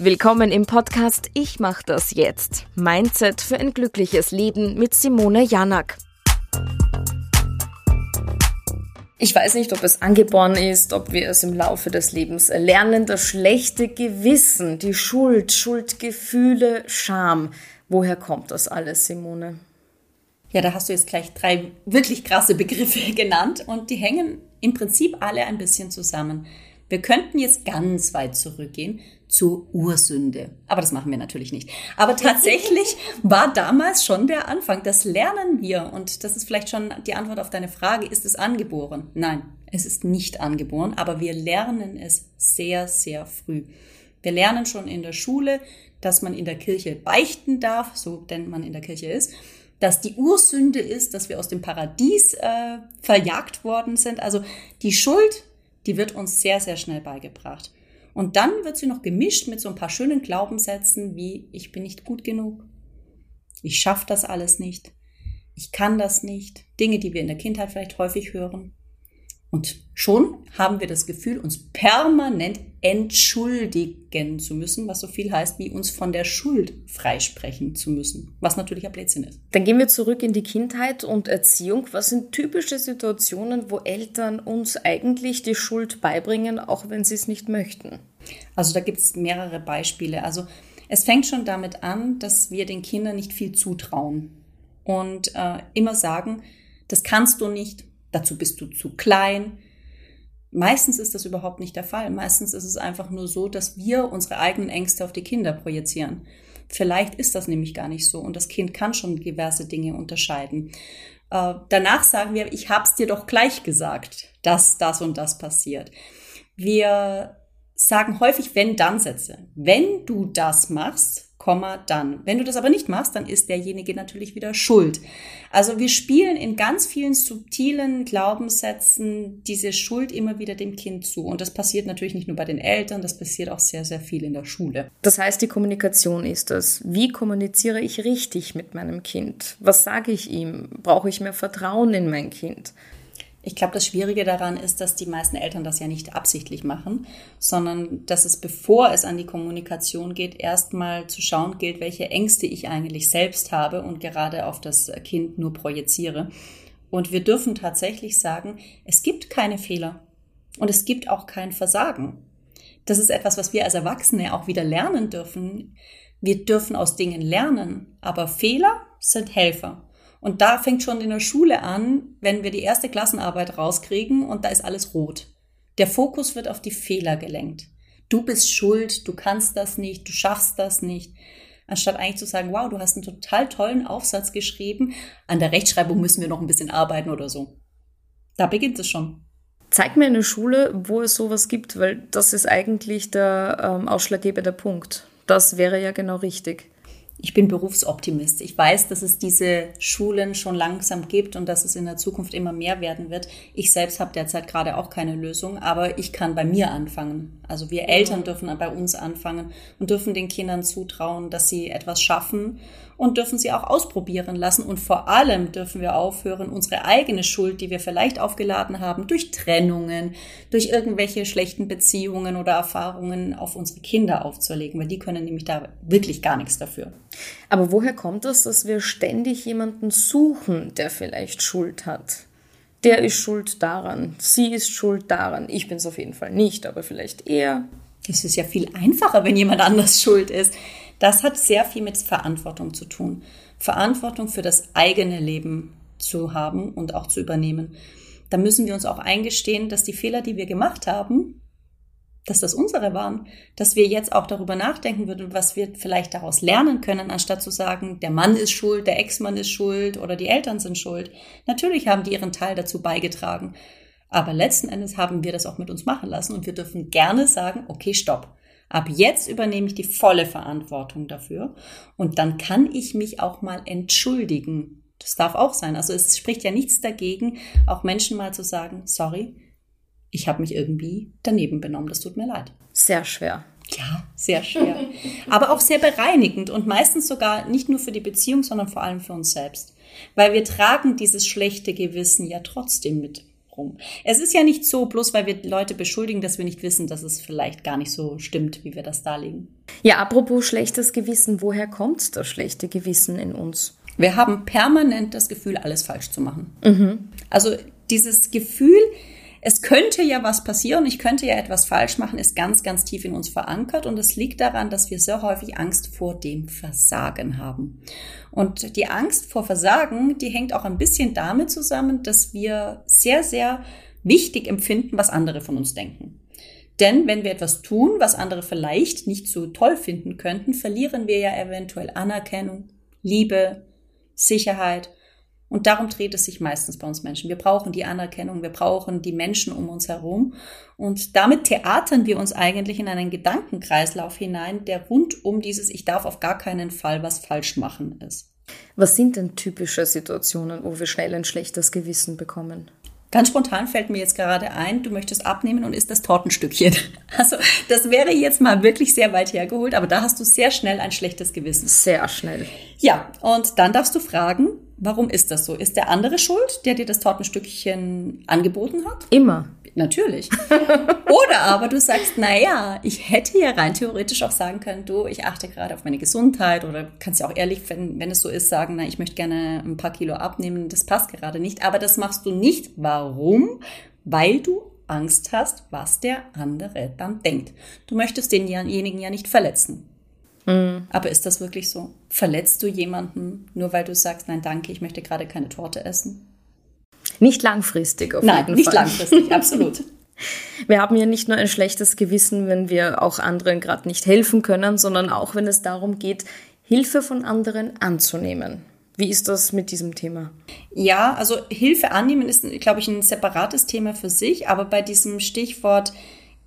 Willkommen im Podcast Ich mach das jetzt. Mindset für ein glückliches Leben mit Simone Janak. Ich weiß nicht, ob es angeboren ist, ob wir es im Laufe des Lebens erlernen. Das schlechte Gewissen, die Schuld, Schuldgefühle, Scham. Woher kommt das alles, Simone? Ja, da hast du jetzt gleich drei wirklich krasse Begriffe genannt und die hängen im Prinzip alle ein bisschen zusammen. Wir könnten jetzt ganz weit zurückgehen zur Ursünde. Aber das machen wir natürlich nicht. Aber tatsächlich war damals schon der Anfang. Das lernen wir. Und das ist vielleicht schon die Antwort auf deine Frage. Ist es angeboren? Nein, es ist nicht angeboren. Aber wir lernen es sehr, sehr früh. Wir lernen schon in der Schule, dass man in der Kirche beichten darf, so denn man in der Kirche ist dass die Ursünde ist, dass wir aus dem Paradies äh, verjagt worden sind. Also die Schuld, die wird uns sehr, sehr schnell beigebracht. Und dann wird sie noch gemischt mit so ein paar schönen Glaubenssätzen wie ich bin nicht gut genug, ich schaffe das alles nicht, ich kann das nicht, Dinge, die wir in der Kindheit vielleicht häufig hören. Und schon haben wir das Gefühl, uns permanent entschuldigen zu müssen, was so viel heißt, wie uns von der Schuld freisprechen zu müssen, was natürlich ein Blödsinn ist. Dann gehen wir zurück in die Kindheit und Erziehung. Was sind typische Situationen, wo Eltern uns eigentlich die Schuld beibringen, auch wenn sie es nicht möchten? Also da gibt es mehrere Beispiele. Also es fängt schon damit an, dass wir den Kindern nicht viel zutrauen und äh, immer sagen, das kannst du nicht, dazu bist du zu klein. Meistens ist das überhaupt nicht der Fall. Meistens ist es einfach nur so, dass wir unsere eigenen Ängste auf die Kinder projizieren. Vielleicht ist das nämlich gar nicht so und das Kind kann schon diverse Dinge unterscheiden. Äh, danach sagen wir, ich hab's dir doch gleich gesagt, dass das und das passiert. Wir sagen häufig Wenn-Dann-Sätze. Wenn du das machst, Komma, dann. Wenn du das aber nicht machst, dann ist derjenige natürlich wieder schuld. Also wir spielen in ganz vielen subtilen Glaubenssätzen diese Schuld immer wieder dem Kind zu. Und das passiert natürlich nicht nur bei den Eltern, das passiert auch sehr, sehr viel in der Schule. Das heißt, die Kommunikation ist das. Wie kommuniziere ich richtig mit meinem Kind? Was sage ich ihm? Brauche ich mehr Vertrauen in mein Kind? Ich glaube, das Schwierige daran ist, dass die meisten Eltern das ja nicht absichtlich machen, sondern dass es, bevor es an die Kommunikation geht, erstmal zu schauen gilt, welche Ängste ich eigentlich selbst habe und gerade auf das Kind nur projiziere. Und wir dürfen tatsächlich sagen, es gibt keine Fehler und es gibt auch kein Versagen. Das ist etwas, was wir als Erwachsene auch wieder lernen dürfen. Wir dürfen aus Dingen lernen, aber Fehler sind Helfer. Und da fängt schon in der Schule an, wenn wir die erste Klassenarbeit rauskriegen und da ist alles rot. Der Fokus wird auf die Fehler gelenkt. Du bist schuld, du kannst das nicht, du schaffst das nicht. Anstatt eigentlich zu sagen, wow, du hast einen total tollen Aufsatz geschrieben, an der Rechtschreibung müssen wir noch ein bisschen arbeiten oder so. Da beginnt es schon. Zeig mir eine Schule, wo es sowas gibt, weil das ist eigentlich der ähm, ausschlaggebende Punkt. Das wäre ja genau richtig ich bin Berufsoptimist. Ich weiß, dass es diese Schulen schon langsam gibt und dass es in der Zukunft immer mehr werden wird. Ich selbst habe derzeit gerade auch keine Lösung, aber ich kann bei mir anfangen. Also wir Eltern dürfen bei uns anfangen und dürfen den Kindern zutrauen, dass sie etwas schaffen und dürfen sie auch ausprobieren lassen. Und vor allem dürfen wir aufhören, unsere eigene Schuld, die wir vielleicht aufgeladen haben, durch Trennungen, durch irgendwelche schlechten Beziehungen oder Erfahrungen auf unsere Kinder aufzuerlegen, weil die können nämlich da wirklich gar nichts dafür. Aber woher kommt es, dass wir ständig jemanden suchen, der vielleicht Schuld hat? Der ist schuld daran, sie ist schuld daran. Ich bin es auf jeden Fall nicht, aber vielleicht er. Es ist ja viel einfacher, wenn jemand anders schuld ist. Das hat sehr viel mit Verantwortung zu tun. Verantwortung für das eigene Leben zu haben und auch zu übernehmen. Da müssen wir uns auch eingestehen, dass die Fehler, die wir gemacht haben, dass das unsere waren, dass wir jetzt auch darüber nachdenken würden, was wir vielleicht daraus lernen können, anstatt zu sagen, der Mann ist schuld, der Ex-Mann ist schuld oder die Eltern sind schuld. Natürlich haben die ihren Teil dazu beigetragen. Aber letzten Endes haben wir das auch mit uns machen lassen und wir dürfen gerne sagen, okay, stopp. Ab jetzt übernehme ich die volle Verantwortung dafür und dann kann ich mich auch mal entschuldigen. Das darf auch sein. Also es spricht ja nichts dagegen, auch Menschen mal zu sagen, sorry, ich habe mich irgendwie daneben benommen, das tut mir leid. Sehr schwer. Ja, sehr schwer. Aber auch sehr bereinigend und meistens sogar nicht nur für die Beziehung, sondern vor allem für uns selbst. Weil wir tragen dieses schlechte Gewissen ja trotzdem mit rum. Es ist ja nicht so, bloß weil wir Leute beschuldigen, dass wir nicht wissen, dass es vielleicht gar nicht so stimmt, wie wir das darlegen. Ja, apropos schlechtes Gewissen, woher kommt das schlechte Gewissen in uns? Wir haben permanent das Gefühl, alles falsch zu machen. Mhm. Also dieses Gefühl, es könnte ja was passieren, ich könnte ja etwas falsch machen, ist ganz, ganz tief in uns verankert und es liegt daran, dass wir sehr häufig Angst vor dem Versagen haben. Und die Angst vor Versagen, die hängt auch ein bisschen damit zusammen, dass wir sehr, sehr wichtig empfinden, was andere von uns denken. Denn wenn wir etwas tun, was andere vielleicht nicht so toll finden könnten, verlieren wir ja eventuell Anerkennung, Liebe, Sicherheit und darum dreht es sich meistens bei uns Menschen. Wir brauchen die Anerkennung, wir brauchen die Menschen um uns herum. Und damit theatern wir uns eigentlich in einen Gedankenkreislauf hinein, der rund um dieses Ich darf auf gar keinen Fall was falsch machen ist. Was sind denn typische Situationen, wo wir schnell ein schlechtes Gewissen bekommen? Ganz spontan fällt mir jetzt gerade ein, du möchtest abnehmen und isst das Tortenstückchen. Also das wäre jetzt mal wirklich sehr weit hergeholt, aber da hast du sehr schnell ein schlechtes Gewissen. Sehr schnell. Ja, und dann darfst du fragen, warum ist das so? Ist der andere schuld, der dir das Tortenstückchen angeboten hat? Immer. Natürlich. Oder aber du sagst, na ja, ich hätte ja rein theoretisch auch sagen können, du, ich achte gerade auf meine Gesundheit oder kannst ja auch ehrlich, wenn, wenn es so ist, sagen, na, ich möchte gerne ein paar Kilo abnehmen, das passt gerade nicht. Aber das machst du nicht. Warum? Weil du Angst hast, was der andere dann denkt. Du möchtest denjenigen ja nicht verletzen. Mhm. Aber ist das wirklich so? Verletzt du jemanden nur weil du sagst, nein, danke, ich möchte gerade keine Torte essen? Nicht langfristig auf Nein, jeden nicht langfristig, absolut. Wir haben ja nicht nur ein schlechtes Gewissen, wenn wir auch anderen gerade nicht helfen können, sondern auch wenn es darum geht, Hilfe von anderen anzunehmen. Wie ist das mit diesem Thema? Ja, also Hilfe annehmen ist, glaube ich, ein separates Thema für sich, aber bei diesem Stichwort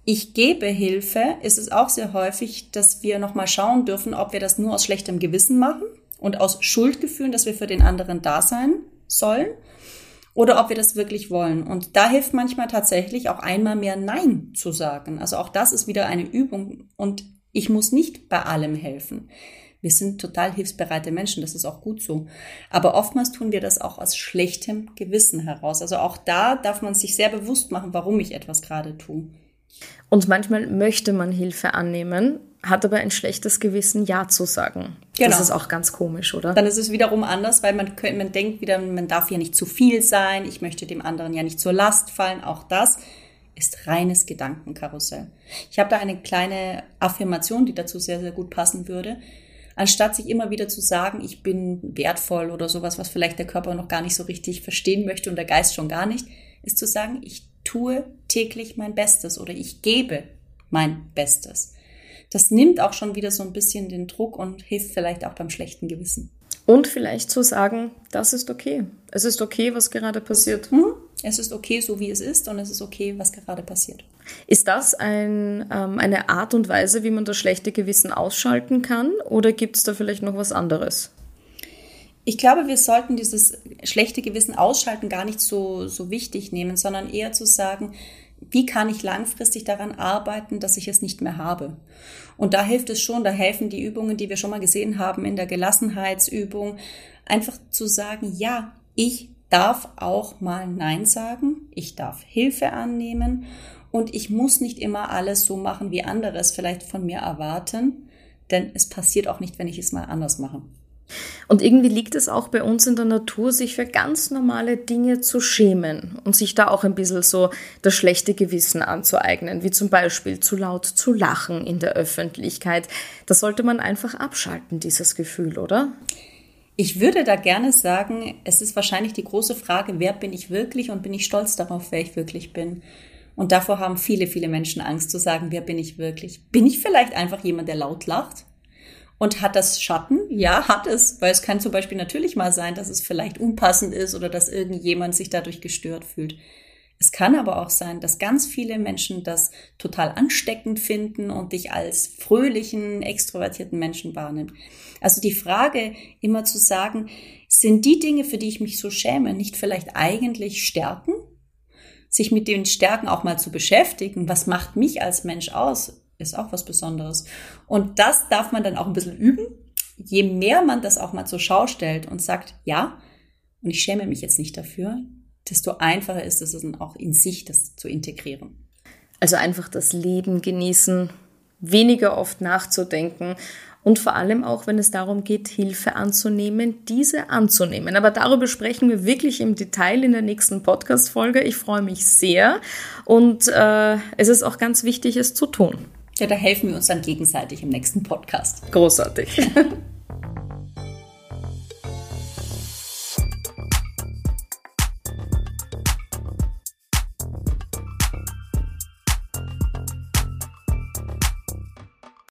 ich gebe Hilfe ist es auch sehr häufig, dass wir nochmal schauen dürfen, ob wir das nur aus schlechtem Gewissen machen und aus Schuldgefühlen, dass wir für den anderen da sein sollen oder ob wir das wirklich wollen. Und da hilft manchmal tatsächlich auch einmal mehr Nein zu sagen. Also auch das ist wieder eine Übung und ich muss nicht bei allem helfen. Wir sind total hilfsbereite Menschen, das ist auch gut so. Aber oftmals tun wir das auch aus schlechtem Gewissen heraus. Also auch da darf man sich sehr bewusst machen, warum ich etwas gerade tue. Und manchmal möchte man Hilfe annehmen, hat aber ein schlechtes Gewissen, Ja zu sagen. Genau. Das ist auch ganz komisch, oder? Dann ist es wiederum anders, weil man, man denkt wieder, man darf ja nicht zu viel sein, ich möchte dem anderen ja nicht zur Last fallen. Auch das ist reines Gedankenkarussell. Ich habe da eine kleine Affirmation, die dazu sehr, sehr gut passen würde. Anstatt sich immer wieder zu sagen, ich bin wertvoll oder sowas, was vielleicht der Körper noch gar nicht so richtig verstehen möchte und der Geist schon gar nicht, ist zu sagen, ich tue täglich mein Bestes oder ich gebe mein Bestes das nimmt auch schon wieder so ein bisschen den Druck und hilft vielleicht auch beim schlechten Gewissen. Und vielleicht zu sagen, das ist okay. Es ist okay, was gerade passiert. Mhm. Es ist okay, so wie es ist, und es ist okay, was gerade passiert. Ist das ein, ähm, eine Art und Weise, wie man das schlechte Gewissen ausschalten kann? Oder gibt es da vielleicht noch was anderes? Ich glaube, wir sollten dieses schlechte Gewissen ausschalten gar nicht so, so wichtig nehmen, sondern eher zu sagen, wie kann ich langfristig daran arbeiten, dass ich es nicht mehr habe? Und da hilft es schon, da helfen die Übungen, die wir schon mal gesehen haben in der Gelassenheitsübung, einfach zu sagen, ja, ich darf auch mal Nein sagen, ich darf Hilfe annehmen und ich muss nicht immer alles so machen, wie andere es vielleicht von mir erwarten, denn es passiert auch nicht, wenn ich es mal anders mache. Und irgendwie liegt es auch bei uns in der Natur, sich für ganz normale Dinge zu schämen und sich da auch ein bisschen so das schlechte Gewissen anzueignen, wie zum Beispiel zu laut zu lachen in der Öffentlichkeit. Das sollte man einfach abschalten, dieses Gefühl, oder? Ich würde da gerne sagen, es ist wahrscheinlich die große Frage, wer bin ich wirklich und bin ich stolz darauf, wer ich wirklich bin. Und davor haben viele, viele Menschen Angst zu sagen, wer bin ich wirklich? Bin ich vielleicht einfach jemand, der laut lacht? Und hat das Schatten? Ja, hat es, weil es kann zum Beispiel natürlich mal sein, dass es vielleicht unpassend ist oder dass irgendjemand sich dadurch gestört fühlt. Es kann aber auch sein, dass ganz viele Menschen das total ansteckend finden und dich als fröhlichen, extrovertierten Menschen wahrnimmt. Also die Frage immer zu sagen, sind die Dinge, für die ich mich so schäme, nicht vielleicht eigentlich Stärken? Sich mit den Stärken auch mal zu beschäftigen. Was macht mich als Mensch aus? ist auch was Besonderes. Und das darf man dann auch ein bisschen üben. Je mehr man das auch mal zur Schau stellt und sagt, ja, und ich schäme mich jetzt nicht dafür, desto einfacher ist es dann auch in sich, das zu integrieren. Also einfach das Leben genießen, weniger oft nachzudenken und vor allem auch, wenn es darum geht, Hilfe anzunehmen, diese anzunehmen. Aber darüber sprechen wir wirklich im Detail in der nächsten Podcast-Folge. Ich freue mich sehr und äh, es ist auch ganz wichtig, es zu tun. Ja, da helfen wir uns dann gegenseitig im nächsten Podcast. Großartig.